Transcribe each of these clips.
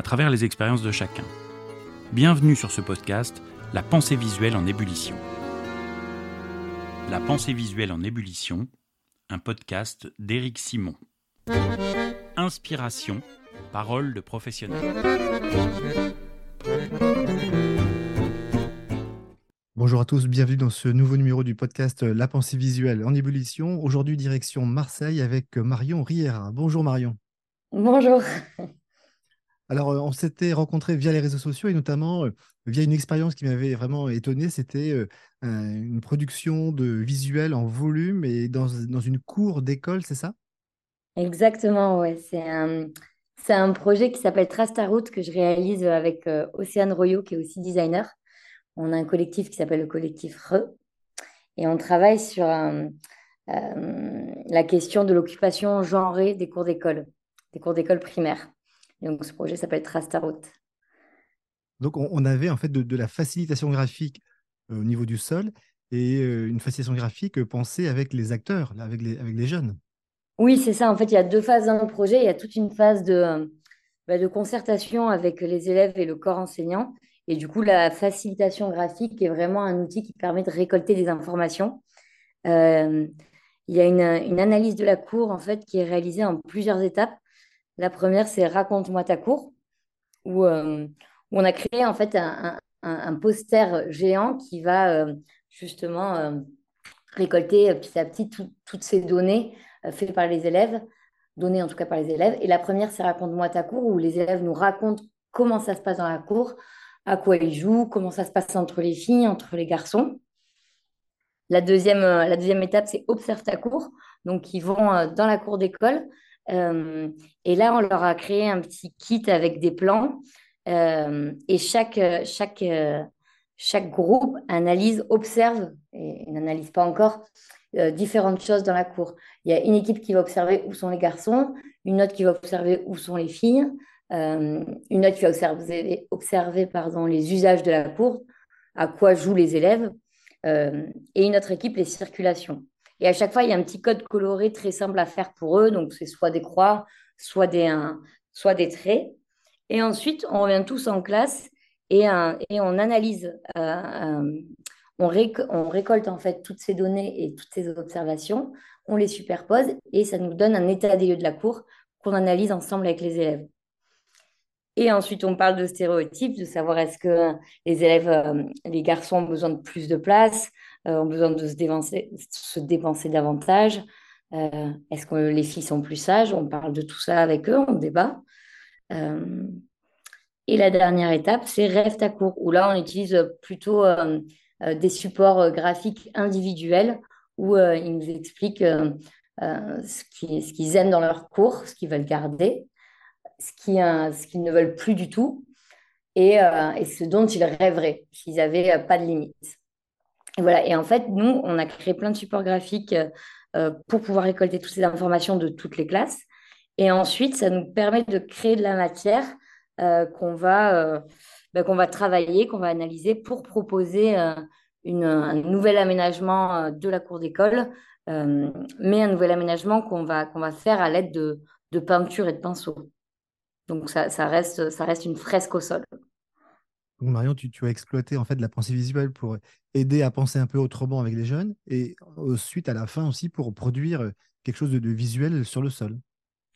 à travers les expériences de chacun. Bienvenue sur ce podcast, La pensée visuelle en ébullition. La pensée visuelle en ébullition, un podcast d'Éric Simon. Inspiration, parole de professionnel. Bonjour à tous, bienvenue dans ce nouveau numéro du podcast La pensée visuelle en ébullition. Aujourd'hui, direction Marseille avec Marion Riera. Bonjour Marion. Bonjour. Alors, on s'était rencontrés via les réseaux sociaux et notamment via une expérience qui m'avait vraiment étonné. C'était une production de visuels en volume et dans, une cour d'école, c'est ça? Exactement, ouais. C'est un, c'est un projet qui s'appelle Trace ta route que je réalise avec Océane Royo, qui est aussi designer. On a un collectif qui s'appelle le collectif RE et on travaille sur la question de l'occupation genrée des cours d'école, des cours d'école donc, ce projet s'appelle Trace ta route. Donc, on, avait en fait de, la facilitation graphique euh, au niveau du sol et euh, une facilitation graphique pensée avec les acteurs, avec, les, avec les jeunes. Oui, c'est ça. En fait, il y a deux phases dans le projet. Il y a toute une phase de, bah, de concertation avec les élèves et le corps enseignant. Et du coup, la facilitation graphique est vraiment un outil qui permet de récolter des informations. Euh, il y a une, une, analyse de la cour en fait qui est réalisée en plusieurs étapes. La première, c'est Raconte-moi ta cour, où, euh, on a créé en fait un, poster géant qui va euh, justement euh, récolter petit à petit toutes ces données faites par les élèves, données en tout cas par les élèves. Et la première, c'est Raconte-moi ta cour, où les élèves nous racontent comment ça se passe dans la cour, à quoi ils jouent, comment ça se passe entre les filles, entre les garçons. La deuxième, la deuxième étape, c'est Observe ta cour. Donc, ils vont dans la cour d'école et là, on leur a créé un petit kit avec des plans. Euh, et chaque, chaque, chaque groupe analyse, observe, et n'analyse pas encore, euh, différentes choses dans la cour. Il y a une équipe qui va observer où sont les garçons, une autre qui va observer où sont les filles, une autre qui va observer, observer pardon, les usages de la cour, à quoi jouent les élèves, et une autre équipe les circulations. Et à chaque fois, il y a un petit code coloré très simple à faire pour eux. Donc, c'est soit des croix, soit des, soit des traits. Et ensuite, on revient tous en classe et, et on analyse, euh, euh, on, récolte en fait toutes ces données et toutes ces observations, on les superpose et ça nous donne un état des lieux de la cour qu'on analyse ensemble avec les élèves. Et ensuite, on parle de stéréotypes, de savoir est-ce que les élèves, euh, les garçons ont besoin de plus de place, euh, ont besoin de se dépenser, se dépenser davantage euh, Est-ce que les filles sont plus sages? On parle de tout ça avec eux, on débat. Euh, et la dernière étape, c'est Rêve ta cour, où là, on utilise plutôt des supports graphiques individuels où ils nous expliquent ce qu'ils aiment dans leur cours, ce qu'ils veulent garder, ce qu'ils ne veulent plus du tout et, ce dont ils rêveraient s'ils n'avaient pas de limite. Et voilà. Et en fait, nous, on a créé plein de supports graphiques euh, pour pouvoir récolter toutes ces informations de toutes les classes. Et ensuite, ça nous permet de créer de la matière euh, qu'on va, euh, bah, qu'on va travailler, qu'on va analyser pour proposer un nouvel aménagement de la cour d'école, mais un nouvel aménagement qu'on va, faire à l'aide de, de peinture et de pinceau. Donc, ça reste une fresque au sol. Marion, tu, as exploité en fait la pensée visuelle pour aider à penser un peu autrement avec les jeunes et ensuite à la fin aussi pour produire quelque chose de, visuel sur le sol.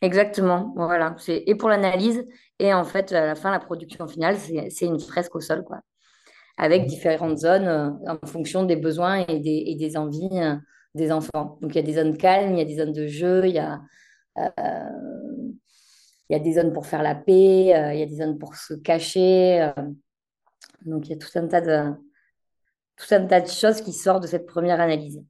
Exactement, voilà. Et pour l'analyse et en fait à la fin la production finale c'est une fresque au sol quoi, avec différentes zones euh, en fonction des besoins et des, envies euh, des enfants. Donc il y a des zones calmes, il y a des zones de jeu, il y a euh, il y a des zones pour faire la paix, il y a des zones pour se cacher. Donc, il y a tout un tas de, tout un tas de choses qui sortent de cette première analyse.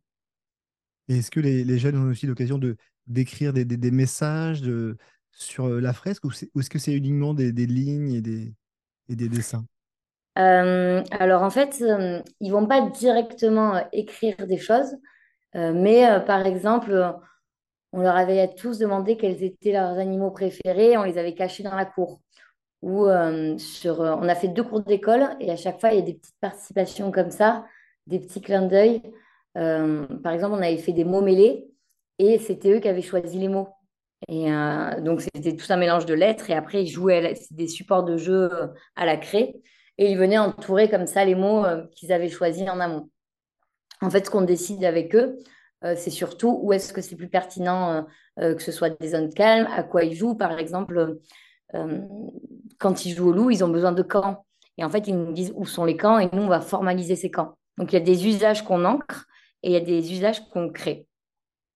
est-ce que les, jeunes ont aussi l'occasion de d'écrire des, des, messages de, sur euh, la fresque ou, est-ce que c'est uniquement des, lignes et des, et des dessins? Alors en fait, ils vont pas directement écrire des choses, mais par exemple, on leur avait tous demandé quels étaient leurs animaux préférés, on les avait cachés dans la cour. Ou sur, on a fait deux cours d'école et à chaque fois, il y a des petites participations comme ça, des petits clins d'œil. par exemple, on avait fait des mots mêlés et c'était eux qui avaient choisi les mots. Et euh, donc, c'était tout un mélange de lettres. Et après, ils jouaient des supports de jeu euh, à la craie. Et ils venaient entourer comme ça les mots euh, qu'ils avaient choisis en amont. En fait, ce qu'on décide avec eux, c'est surtout où est-ce que c'est plus pertinent que ce soit des zones calmes, à quoi ils jouent. Par exemple, quand ils jouent au loup, ils ont besoin de camps. Et en fait, ils nous disent où sont les camps et nous, on va formaliser ces camps. Donc, il y a des usages qu'on ancre et il y a des usages qu'on crée.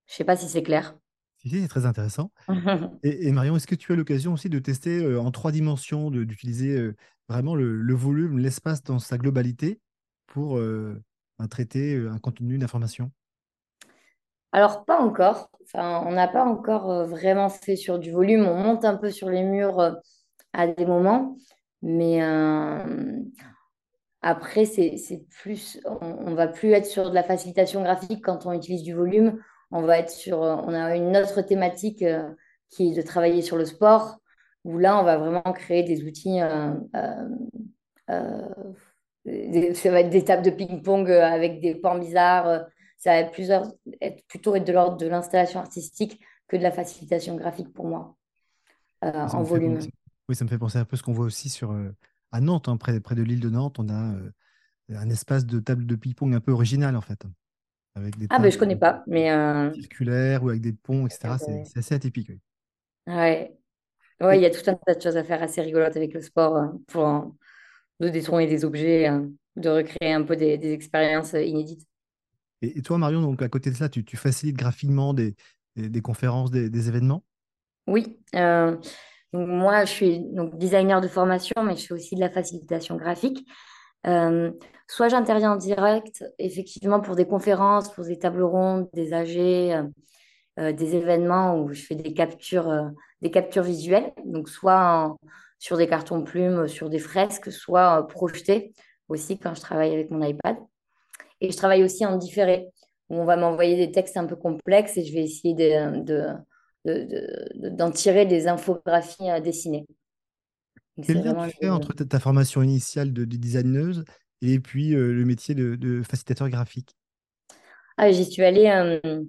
Je ne sais pas si c'est clair. Si, c'est très intéressant. et, Marion, est-ce que tu as l'occasion aussi de tester euh, en trois dimensions, d'utiliser euh, vraiment le, volume, l'espace dans sa globalité pour euh, traiter un contenu d'information Alors, pas encore. Enfin, on n'a pas encore vraiment fait sur du volume. On monte un peu sur les murs à des moments, mais après, c'est plus, on, ne va plus être sur de la facilitation graphique quand on utilise du volume on va être sur, euh, on a une autre thématique euh, qui est de travailler sur le sport, où là, on va vraiment créer des outils. Euh, ça va être des tables de ping-pong avec des pans bizarres. Ça va être, plusieurs, être plutôt être de l'ordre de l'installation artistique que de la facilitation graphique pour moi, en volume. oui, ça me fait penser un peu ce qu'on voit aussi sur, à Nantes, hein, près, près de l'île de Nantes. On a un espace de table de ping-pong un peu original, en fait ah, ben je connais pas, mais. Euh, circulaires ou avec des ponts, etc. C'est assez atypique. Oui. Ouais. Ouais, il y a tout un tas de choses à faire assez rigolotes avec le sport euh, pour euh, de détourner des objets, de recréer un peu des, expériences inédites. Et, toi, Marion, à côté de ça, tu, facilites graphiquement des, conférences, des, événements? Oui. moi, je suis designer de formation, mais je fais aussi de la facilitation graphique. Euh, soit j'interviens en direct, effectivement, pour des conférences, pour des tables rondes, des AG, euh, euh, des événements où je fais des captures, des captures visuelles, donc soit sur des cartons plumes, sur des fresques, soit projetées aussi quand je travaille avec mon iPad. Et je travaille aussi en différé, où on va m'envoyer des textes un peu complexes et je vais essayer d'en de, de, tirer des infographies dessinées. Quel lien tu fais entre ta, formation initiale de, designeuse et puis euh, le métier de, facilitateur graphique? Ah, J'y suis allée, euh,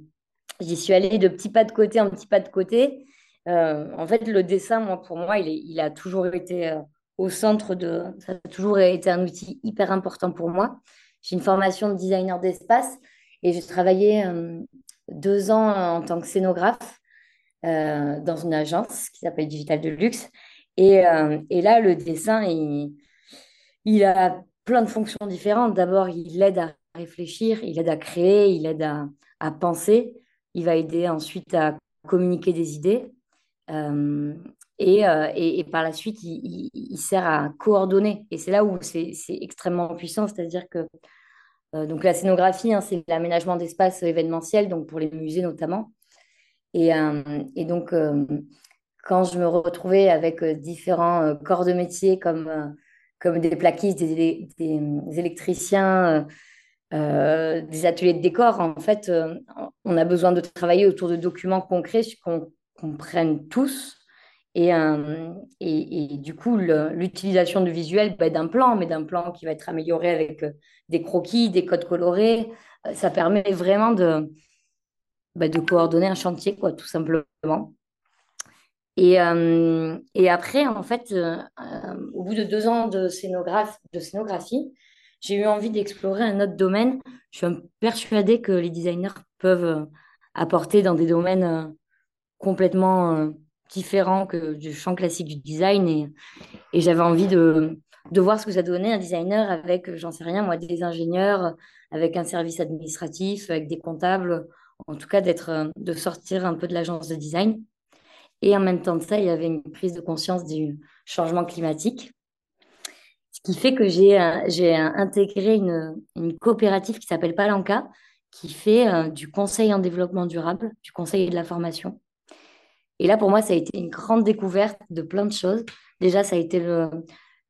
j'y suis allée de petit pas de côté en petit pas de côté. Euh, en fait, le dessin, moi, pour moi, il, est, il a toujours été au centre de. Ça a toujours été un outil hyper important pour moi. J'ai une formation de designer d'espace et j'ai travaillé deux ans en tant que scénographe dans une agence qui s'appelle Digital de Luxe. Euh, et, là, le dessin, il, a plein de fonctions différentes. D'abord, il aide à réfléchir, il aide à créer, il aide à, penser. Il va aider ensuite à communiquer des idées. Euh, euh, et, par la suite, il, sert à coordonner. Et c'est là où c'est extrêmement puissant, c'est-à-dire que donc la scénographie, hein, c'est l'aménagement d'espace événementiel, donc pour les musées notamment. Et, et donc, quand je me retrouvais avec euh, différents euh, corps de métier comme, euh, comme des plaquistes, des, électriciens, des ateliers de décor, en fait, on a besoin de travailler autour de documents concrets qu'on comprenne tous. Et, et, du coup, l'utilisation du visuel bah, d'un plan, mais d'un plan qui va être amélioré avec des croquis, des codes colorés, ça permet vraiment de, bah, de coordonner un chantier, quoi, tout simplement. Et, euh, et après, en fait, euh, euh, au bout de deux ans de, de scénographie, j'ai eu envie d'explorer un autre domaine. Je suis persuadée que les designers peuvent apporter dans des domaines complètement différents que du champ classique du design. Et, j'avais envie de, de voir ce que ça donnait un designer avec, j'en sais rien, moi, des ingénieurs, avec un service administratif, avec des comptables, en tout cas d'être, de sortir un peu de l'agence de design. Et en même temps de ça, il y avait une prise de conscience du changement climatique. Ce qui fait que j'ai j'ai intégré une, une, coopérative qui s'appelle Palanca, qui fait euh, du conseil en développement durable, du conseil et de la formation. Et là, pour moi, ça a été une grande découverte de plein de choses. Déjà, ça a été le,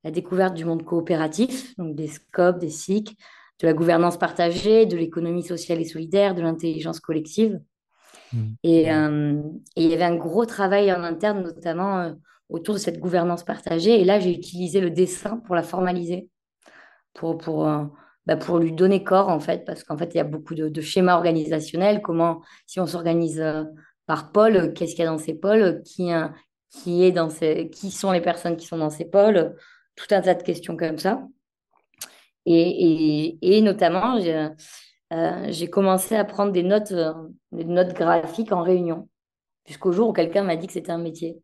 la découverte du monde coopératif, donc des scopes, des SIC, de la gouvernance partagée, de l'économie sociale et solidaire, de l'intelligence collective. Mmh. Et, et, il y avait un gros travail en interne, notamment autour de cette gouvernance partagée. Et là, j'ai utilisé le dessin pour la formaliser, pour, pour, euh, bah, pour lui donner corps, en fait, parce qu'en fait, il y a beaucoup de, schémas organisationnels. Comment, si on s'organise euh, par pôle, qu'est-ce qu'il y a dans ces pôles qui, qui, est dans ces, qui sont les personnes qui sont dans ces pôles Tout un tas de questions comme ça. Et, et, et notamment, j'ai euh, commencé à prendre des notes, des notes graphiques en réunion, jusqu'au jour où quelqu'un m'a dit que c'était un métier.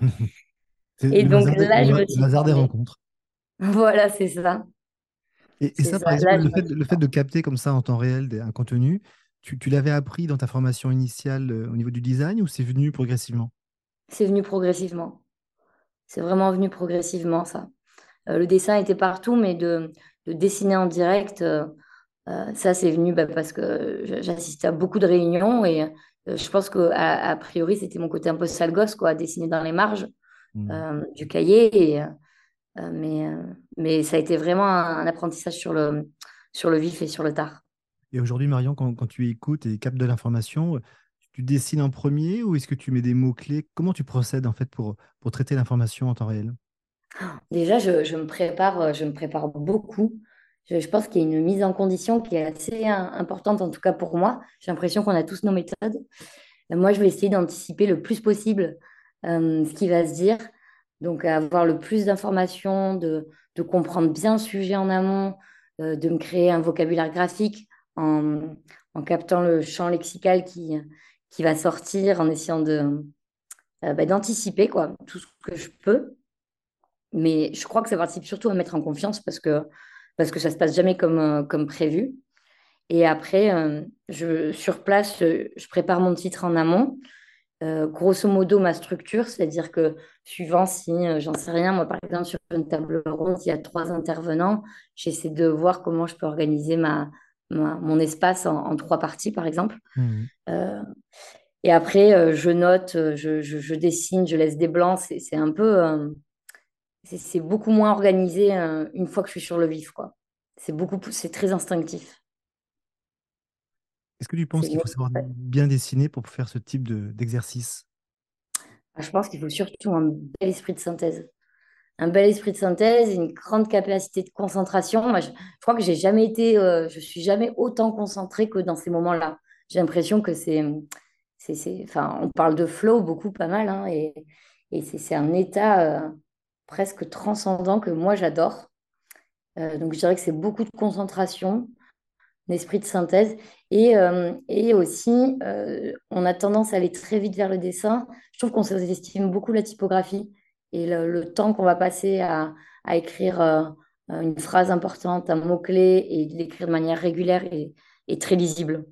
et donc là, je me suis. Le hasard des rencontres. Voilà, c'est ça. Et, ça, par exemple, le, fait, de capter comme ça en temps réel un contenu, tu, l'avais appris dans ta formation initiale euh, au niveau du design ou c'est venu progressivement? C'est venu progressivement. C'est vraiment venu progressivement, ça. Euh, le dessin était partout, mais de, dessiner en direct, euh, ça, c'est venu bah, parce que j'assistais à beaucoup de réunions et je pense qu'à a priori, c'était mon côté un peu sale gosse, quoi, dessiner dans les marges mmh. du cahier. Et, mais, mais ça a été vraiment un, apprentissage sur le, sur le vif et sur le tard. Et aujourd'hui, Marion, quand, tu écoutes et captes de l'information, tu dessines en premier ou est-ce que tu mets des mots-clés? Comment tu procèdes en fait pour, pour traiter l'information en temps réel? Déjà, je, me prépare, je me prépare beaucoup. Je, pense qu'il y a une mise en condition qui est assez importante, en tout cas pour moi. J'ai l'impression qu'on a tous nos méthodes. Euh, moi, je vais essayer d'anticiper le plus possible euh, ce qui va se dire. Donc, avoir le plus d'informations, de, comprendre bien le sujet en amont, euh, de me créer un vocabulaire graphique en, captant le champ lexical qui, qui va sortir, en essayant de, bah, d'anticiper quoi, tout ce que je peux. Mais je crois que ça participe surtout à mettre en confiance parce que parce que ça se passe jamais comme, euh, comme prévu. Et après, euh, je, sur place, je, prépare mon titre en amont. Euh, grosso modo, ma structure, c'est-à-dire que suivant si, j'en sais rien, moi par exemple, sur une table ronde, il y a trois intervenants, j'essaie de voir comment je peux organiser ma, mon espace en, trois parties, par exemple. Mmh. et après, je note, je, je, je, dessine, je laisse des blancs. C'est un peu c'est beaucoup moins organisé euh, une fois que je suis sur le vif, quoi. C'est beaucoup, c'est très instinctif. Est-ce que tu penses qu'il faut savoir bien dessiner pour faire ce type d'exercice? Ah, Je pense qu'il faut surtout un bel esprit de synthèse. Un bel esprit de synthèse, une grande capacité de concentration. Moi, je, crois que j'ai jamais été, euh, je suis jamais autant concentrée que dans ces moments-là. J'ai l'impression que c'est, enfin, on parle de flow beaucoup, pas mal, hein, et, et c'est un état. Euh, presque transcendant que moi j'adore. Euh, donc je dirais que c'est beaucoup de concentration, d'esprit de synthèse. Et, et aussi, on a tendance à aller très vite vers le dessin. Je trouve qu'on sous-estime beaucoup la typographie et le, temps qu'on va passer à, à écrire une phrase importante, un mot-clé et l'écrire de manière régulière et, très lisible.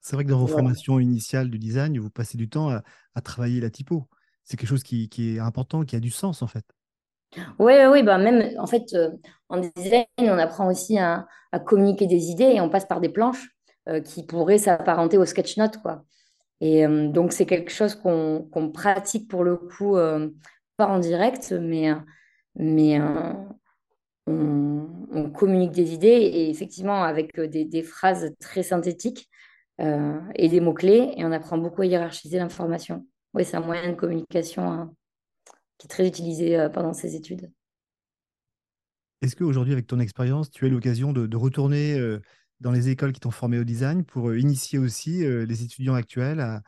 C'est vrai que dans vos formations initiales du design, vous passez du temps à, à travailler la typo c'est quelque chose qui, est important, qui a du sens en fait. Oui, oui, bah même en fait, euh, en design, on apprend aussi à, communiquer des idées et on passe par des planches euh, qui pourraient s'apparenter au sketch note, quoi. Et euh, donc, c'est quelque chose qu'on pratique pour le coup, pas en direct, mais, mais on, communique des idées et effectivement avec des, phrases très synthétiques et des mots-clés et on apprend beaucoup à hiérarchiser l'information oui, c'est un moyen de communication hein, qui est très utilisé euh, pendant ces études. Est-ce qu'aujourd'hui, avec ton expérience, tu as l'occasion de, retourner euh, dans les écoles qui t'ont formé au design pour euh, initier aussi les étudiants actuels à,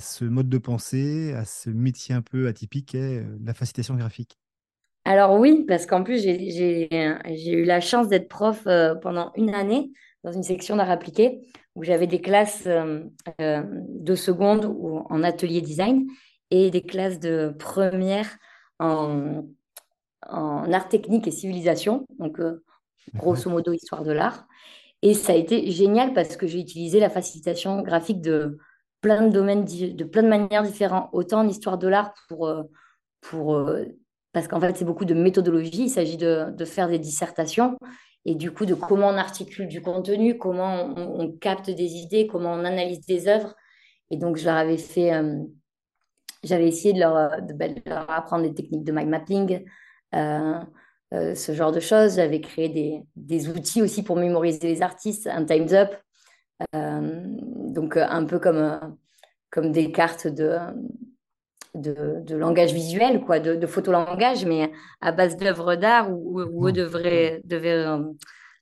ce mode de pensée, à ce métier un peu atypique qu'est la facilitation graphique? Alors oui, parce qu'en plus, j'ai eu la chance d'être prof pendant une année dans une section d'art appliqué où j'avais des classes euh, euh, de seconde ou en atelier design et des classes de première en, en art technique et civilisation, donc euh, grosso modo histoire de l'art. Et ça a été génial parce que j'ai utilisé la facilitation graphique de plein de domaines, de plein de manières différentes, autant en histoire de l'art pour, pour parce qu'en fait c'est beaucoup de méthodologie, il s'agit de, de, faire des dissertations et du coup de comment on articule du contenu, comment on, capte des idées, comment on analyse des œuvres. Et donc, je leur avais fait, euh, j'avais essayé de leur, bah, de, leur, apprendre des techniques de mind mapping, ce genre de choses. J'avais créé des, des, outils aussi pour mémoriser les artistes, un Time's Up, donc un peu comme, comme des cartes de, de, langage visuel, quoi, de, de photolangage, mais à base d'œuvres d'art où, où, eux devraient, devaient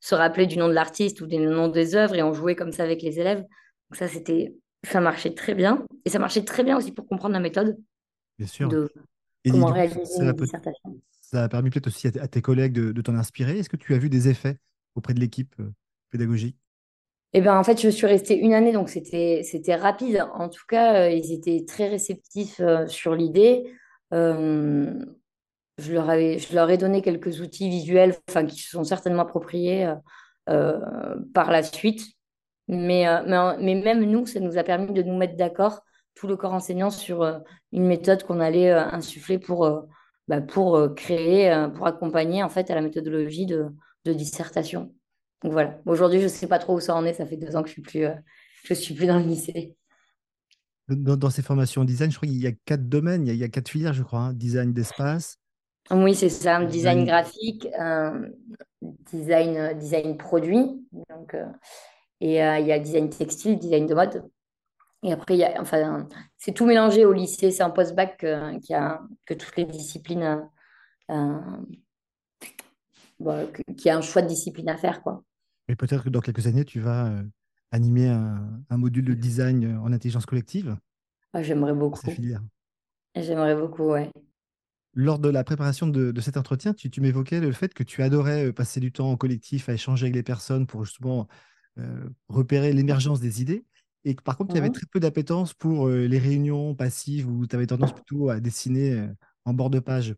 se rappeler du nom de l'artiste ou du nom des œuvres et on jouait comme ça avec les élèves. Donc ça, c'était, ça marchait très bien. Et ça marchait très bien aussi pour comprendre la méthode. Bien sûr. De comment réaliser une dissertation. Ça a permis peut-être aussi à, tes collègues de, t'en inspirer. Est-ce que tu as vu des effets auprès de l'équipe euh, pédagogique? Eh ben, en fait, je suis restée une année, donc c'était, c'était rapide. En tout cas, euh, ils étaient très réceptifs euh, sur l'idée je leur, avais, je leur ai donné quelques outils visuels enfin, qui se sont certainement appropriés par la suite. Mais, mais, mais, même nous, ça nous a permis de nous mettre d'accord, tout le corps enseignant, sur une méthode qu'on allait insuffler pour, bah, pour créer, pour accompagner en fait à la méthodologie de, de dissertation. Donc voilà. Aujourd'hui, je ne sais pas trop où ça en est. Ça fait deux ans que je suis plus, je suis plus dans le lycée. Dans, ces formations design, je crois qu'il y a quatre domaines, il y a, il y a quatre filières, je crois. Hein. Design d'espace, oui, c'est ça, design graphique, design, design produit. Donc, euh, et euh, il y a design textile, design de mode. Et après, il y a, enfin, c'est tout mélangé au lycée. C'est un post-bac qui a, que toutes les disciplines, euh, qui a un choix de discipline à faire. Quoi. Mais peut-être que dans quelques années, tu vas animer un, un, module de design en intelligence collective? Ah, j'aimerais beaucoup. J'aimerais beaucoup, ouais. Lors de la préparation de, cet entretien, tu, m'évoquais le fait que tu adorais euh, passer du temps en collectif à échanger avec les personnes pour justement euh, repérer l'émergence des idées. Et que, par contre, il y avait très peu d'appétence pour euh, les réunions passives où tu avais tendance plutôt à dessiner en bord de page.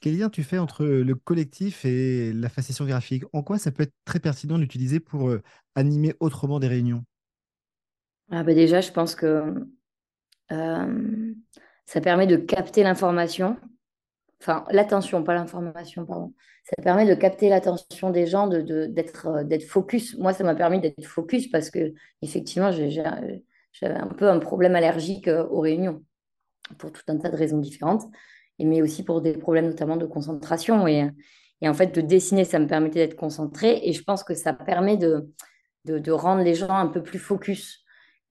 Quel lien tu fais entre le collectif et la fascination graphique? En quoi ça peut être très pertinent d'utiliser pour animer autrement des réunions? Ah bah Déjà, je pense que ça permet de capter l'information enfin l'attention, pas l'information, pardon. Ça permet de capter l'attention des gens, de, d'être, euh, d'être focus. Moi, ça m'a permis d'être focus parce que effectivement, j'avais un peu un problème allergique euh, aux réunions pour tout un tas de raisons différentes, mais aussi pour des problèmes notamment de concentration. Et, et en fait, de dessiner, ça me permettait d'être concentré et je pense que ça permet de, de, rendre les gens un peu plus focus.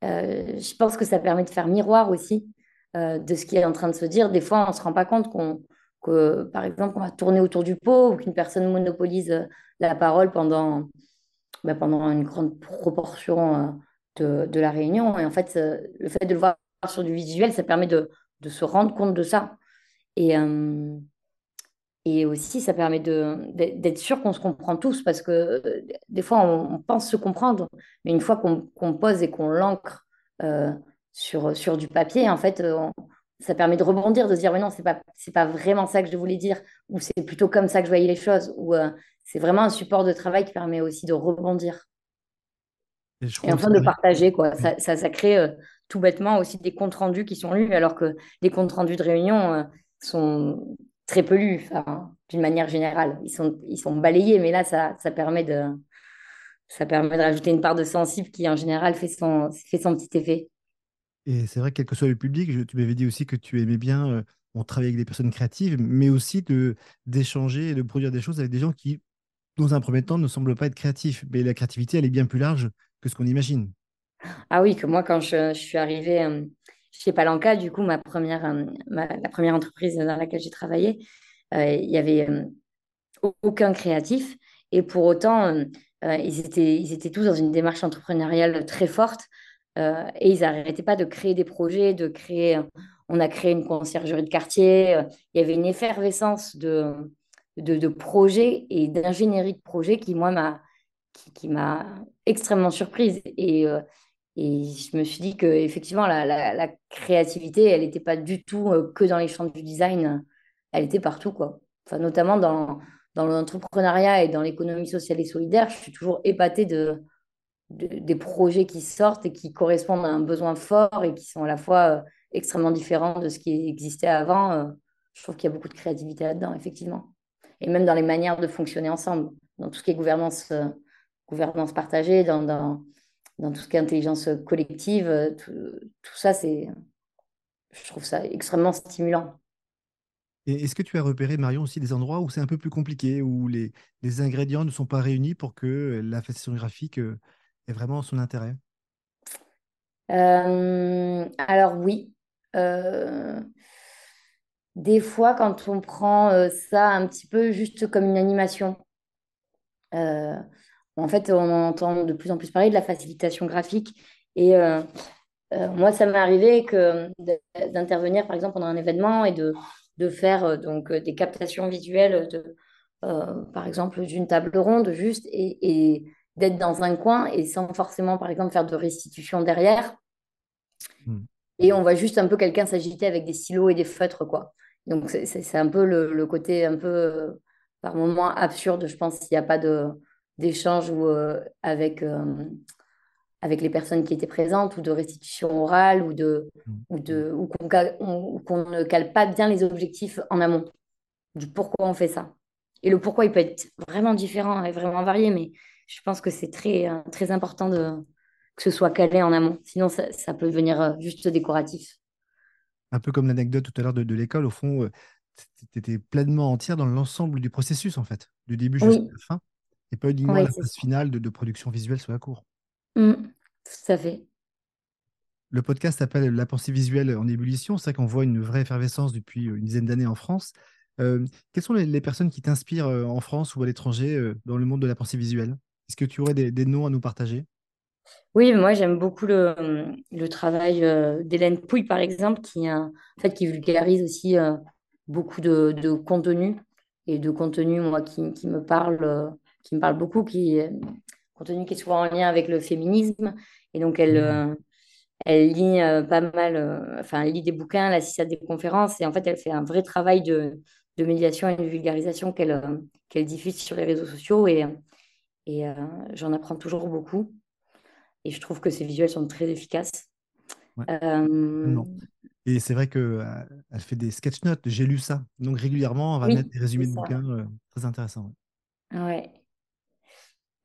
Euh, je pense que ça permet de faire miroir aussi de ce qui est en train de se dire. Des fois, on ne se rend pas compte qu'on que, par exemple, on va tourner autour du pot ou qu'une personne monopolise euh, la parole pendant, bah, pendant une grande proportion euh, de, la réunion. Et en fait, euh, le fait de le voir sur du visuel, ça permet de, de se rendre compte de ça. Et, et aussi, ça permet d'être sûr qu'on se comprend tous parce que des fois, on, pense se comprendre, mais une fois qu'on pose et qu'on l'ancre sur, sur du papier, en fait, on, ça permet de rebondir, de se dire, mais non, c'est pas, c'est pas vraiment ça que je voulais dire, ou c'est plutôt comme ça que je voyais les choses, ou euh, c'est vraiment un support de travail qui permet aussi de rebondir. Et, enfin de partager, quoi. Ça, ça, crée euh, tout bêtement aussi des comptes rendus qui sont lus, alors que les comptes rendus de réunion euh, sont très peu lus, d'une manière générale. Ils sont, ils sont balayés, mais là, ça, ça permet de ça permet de rajouter une part de sensible qui, en général, fait son, fait son petit effet. Et c'est vrai, quel que soit le public, tu m'avais dit aussi que tu aimais bien euh, on travaille avec des personnes créatives, mais aussi d'échanger et de produire des choses avec des gens qui, dans un premier temps, ne semblent pas être créatifs. Mais la créativité, elle est bien plus large que ce qu'on imagine. Ah oui, que moi, quand je, suis arrivée euh, chez Palanca, du coup, ma première, euh, la première entreprise dans laquelle j'ai travaillé, il n'y avait aucun créatif. Et pour autant, ils, étaient, ils étaient tous dans une démarche entrepreneuriale très forte. Euh, et ils n'arrêtaient pas de créer des projets, de créer. On a créé une conciergerie de quartier. Euh, il y avait une effervescence de, de, projets et d'ingénierie de projets qui, moi, m'a qui, extrêmement surprise. Et, euh, et je me suis dit que effectivement la, la, créativité, elle n'était pas du tout que dans les champs du design, elle était partout, quoi. Enfin, notamment dans, dans l'entrepreneuriat et dans l'économie sociale et solidaire, je suis toujours épatée de, des projets qui sortent et qui correspondent à un besoin fort et qui sont à la fois euh, extrêmement différents de ce qui existait avant. Euh, je trouve qu'il y a beaucoup de créativité là-dedans, effectivement. Et même dans les manières de fonctionner ensemble, dans tout ce qui est gouvernance, euh, gouvernance partagée, dans, dans, tout ce qui est intelligence collective, tout, ça, c'est, je trouve ça extrêmement stimulant. Est-ce que tu as repéré, Marion, aussi des endroits où c'est un peu plus compliqué, où les, les ingrédients ne sont pas réunis pour que la fascination graphique vraiment son intérêt? Euh, alors oui, Euh, des fois quand on prend euh, ça un petit peu juste comme une animation, en fait on entend de plus en plus parler de la facilitation graphique et moi ça m'est arrivé que d'intervenir par exemple pendant un événement et de, de faire donc des captations visuelles de, par exemple d'une table ronde juste et d'être dans un coin et sans forcément par exemple faire de restitution derrière. Hmm. Et on voit juste un peu quelqu'un s'agiter avec des stylos et des feutres, quoi. Donc, c'est un peu le, le côté un peu, euh, par moments, absurde, je pense, s'il n'y a pas d'échange euh, avec, euh, avec les personnes qui étaient présentes, ou de restitution orale, ou, de, Hmm. ou, de, ou qu'on cal- on- ou qu'on ne cale pas bien les objectifs en amont, du pourquoi on fait ça. Et le pourquoi, il peut être vraiment différent et vraiment varié, mais je pense que c'est très, euh, très important de, que ce soit calé en amont. Sinon, ça, ça peut devenir euh, juste décoratif. Un peu comme l'anecdote tout à l'heure de, de l'école, au fond, tu étais pleinement entière dans l'ensemble du processus, en fait, du début jusqu'à Oui, la fin, et pas uniquement oui, la phase ça. finale de, de production visuelle sur la cour. Mm, tout à fait. Le podcast s'appelle La pensée visuelle en ébullition. C'est vrai qu'on voit une vraie effervescence depuis une dizaine d'années en France. Euh, quelles sont les, les personnes qui t'inspirent euh, en France ou à l'étranger euh, dans le monde de la pensée visuelle? Est-ce que tu aurais des, des noms à nous partager? Oui, moi j'aime beaucoup le, le travail euh, d'Hélène Pouille, par exemple, qui, en fait, qui vulgarise aussi euh, beaucoup de, de contenu et de contenu, moi, qui, qui me parle, euh, qui me parle beaucoup, qui contenu qui est souvent en lien avec le féminisme. Et donc, elle, euh, elle lit pas mal, enfin, elle lit des bouquins, elle assiste à des conférences, et en fait, elle fait un vrai travail de, de médiation et de vulgarisation qu'elle qu'elle diffuse sur les réseaux sociaux, et, et euh, j'en apprends toujours beaucoup. Et je trouve que ces visuels sont très efficaces. Ouais, Euh. Et c'est vrai qu'elle fait des sketch notes. J'ai lu ça. Donc régulièrement, on va mettre des résumés de bouquins euh, très intéressants. Ouais.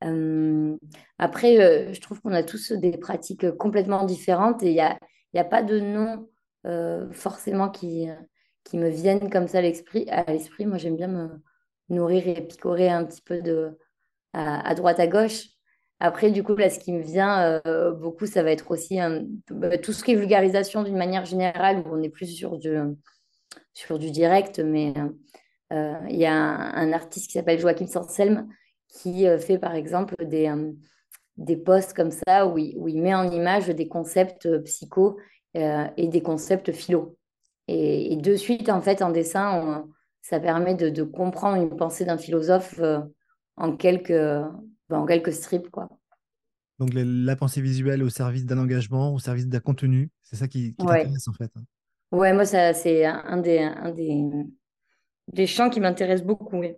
Euh, après, euh, je trouve qu'on a tous des pratiques complètement différentes et il n'y a, y a pas de nom euh, forcément qui, qui me viennent comme ça à l'esprit. À l'esprit, moi, j'aime bien me nourrir et picorer un petit peu de, à, droite, à gauche. Après, du coup, là, ce qui me vient euh, beaucoup, ça va être aussi un- bah, tout ce qui est vulgarisation d'une manière générale, où on est plus sur du, sur du direct, mais euh, il y a un, artiste qui s'appelle Joachim Sanselm qui euh, fait par exemple des, euh, des posts comme ça où il, où il met en image des concepts euh, psycho euh, et des concepts philo. Et, de suite, en fait, en dessin, ça permet de, comprendre une pensée d'un philosophe euh, en quelques, ben, en quelques strips, quoi. Donc la, pensée visuelle au service d'un engagement, au service d'un contenu, c'est ça qui, qui Ouais, t'intéresse en fait. hein. ouais, moi, ça, c'est un des, un des, des champs qui m'intéresse beaucoup. oui.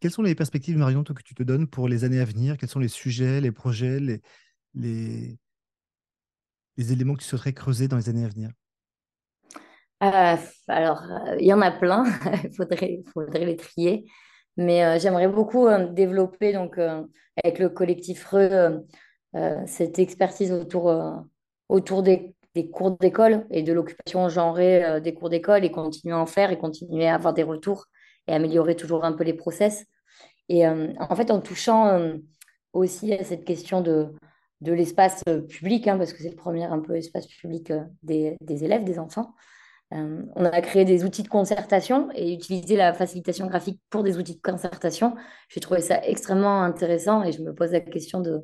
Quelles sont les perspectives, Marion, que tu te donnes pour les années à venir? Quels sont les sujets, les projets, les, les, les éléments que tu souhaiterais creuser dans les années à venir? Euh, alors, euh, il y en a plein, il faudrait, faudrait les trier. Mais euh, j'aimerais beaucoup euh, développer donc, euh, avec le collectif RE cette expertise autour, autour des, cours d'école et de l'occupation genrée des cours d'école et continuer à en faire et continuer à avoir des retours et améliorer toujours un peu les process. Et en fait, en touchant aussi à cette question de, de l'espace public, hein, parce que c'est le premier un peu espace public des, des élèves, des enfants. Euh, on a créé des outils de concertation et utilisé la facilitation graphique pour des outils de concertation. J'ai trouvé ça extrêmement intéressant et je me pose la question de,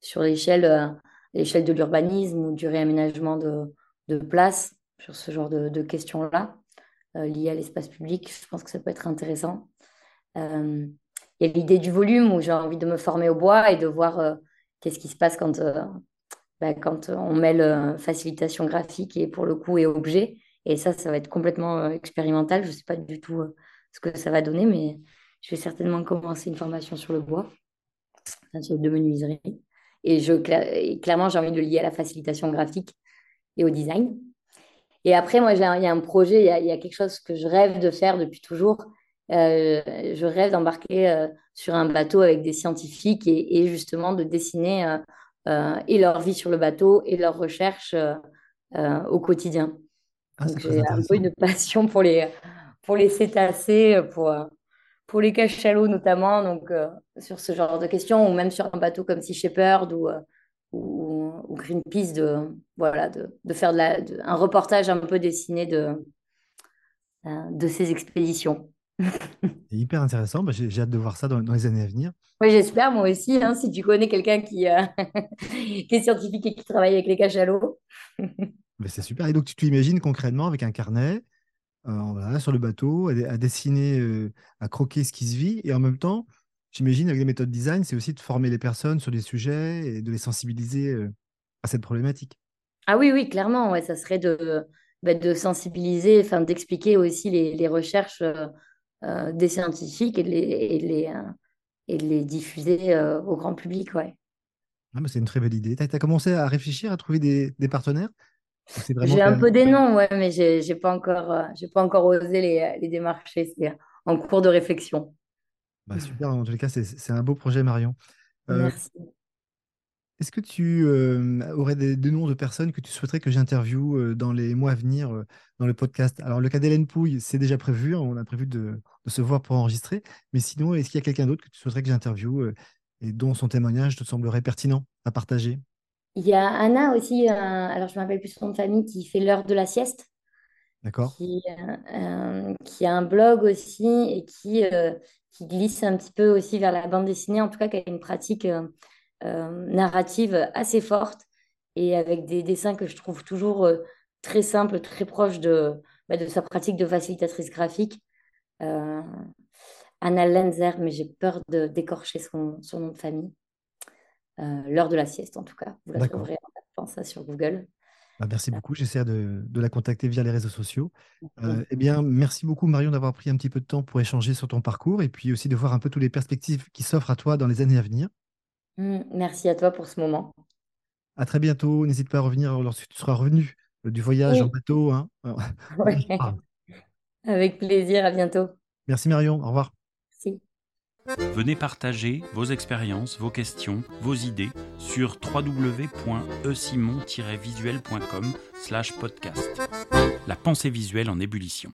sur l'échelle euh, de l'urbanisme ou du réaménagement de, de places, sur ce genre de, questions-là, euh, liées à l'espace public. Je pense que ça peut être intéressant. Il y a l'idée du volume où j'ai envie de me former au bois et de voir qu'est-ce qui se passe quand, bah, quand on mêle facilitation graphique et pour le coup et objet. Et ça, ça va être complètement euh, expérimental. Je ne sais pas du tout euh, ce que ça va donner, mais je vais certainement commencer une formation sur le bois, sur de menuiserie. Et, je, clairement, j'ai envie de lier à la facilitation graphique et au design. Et après, moi, il y a un projet, il y a, quelque chose que je rêve de faire depuis toujours. Euh, je rêve d'embarquer sur un bateau avec des scientifiques et, justement de dessiner et leur vie sur le bateau et leurs recherches au quotidien. Ah, j'ai un peu une passion pour les, pour les cétacés, pour, pour les cachalots notamment, donc sur ce genre de questions, ou même sur un bateau comme Sea Shepherd ou, ou, Greenpeace, de, voilà, de, de faire de la, un reportage un peu dessiné de, de ces expéditions. C'est hyper intéressant. Bah, j'ai hâte de voir ça dans, les années à venir. Oui, j'espère, moi aussi. Hein, si tu connais quelqu'un qui, euh, qui, est scientifique et qui travaille avec les cachalots. Mais c'est super. Et donc, tu t'imagines concrètement avec un carnet euh, sur le bateau, à, dessiner, euh, à croquer ce qui se vit. Et en même temps, j'imagine, avec les méthodes design, c'est aussi de former les personnes sur des sujets et de les sensibiliser à cette problématique. Ah oui, oui, clairement. Ouais, ça serait de, bah, de sensibiliser, enfin, d'expliquer aussi les, les recherches euh, des scientifiques et de les, et les, euh, et les diffuser euh, au grand public. Ouais. Ah, c'est une très belle idée. Tu as, commencé à réfléchir, à trouver des, des partenaires? J'ai un peu des noms, ouais, mais je n'ai pas, encore, j'ai pas encore osé les, les démarcher. C'est en cours de réflexion. Bah, super, en tous les cas, c'est un beau projet, Marion. Merci. Est-ce que tu aurais des, noms de personnes que tu souhaiterais que j'interviewe dans les mois à venir dans le podcast? Alors, le cas d'Hélène Pouille, c'est déjà prévu. Hein, on a prévu de, se voir pour enregistrer. Mais sinon, est-ce qu'il y a quelqu'un d'autre que tu souhaiterais que j'interviewe et dont son témoignage te semblerait pertinent à partager? Il y a Anna aussi, alors je ne me rappelle plus son nom de famille, qui fait l'heure de la sieste. D'accord. Qui, qui, a un blog aussi et qui, qui glisse un petit peu aussi vers la bande dessinée, en tout cas qui a une pratique euh, narrative assez forte et avec des dessins que je trouve toujours euh, très simples, très proches de, bah, de sa pratique de facilitatrice graphique. Euh, Anna Lenzer, mais j'ai peur de d'écorcher son, son, nom de famille. L'heure de la sieste, en tout cas. Vous la trouverez en ça sur Google. Bah, merci beaucoup. J'essaie de, de, la contacter via les réseaux sociaux. eh bien, merci beaucoup, Marion, d'avoir pris un petit peu de temps pour échanger sur ton parcours et puis aussi de voir un peu toutes les perspectives qui s'offrent à toi dans les années à venir. Mmh, merci à toi pour ce moment. À très bientôt. N'hésite pas à revenir lorsque tu seras revenu euh, du voyage en bateau. Hein. Avec plaisir. À bientôt. Merci Marion. Au revoir. Venez partager vos expériences, vos questions, vos idées sur www.esimon-visuel.com/podcast. La pensée visuelle en ébullition.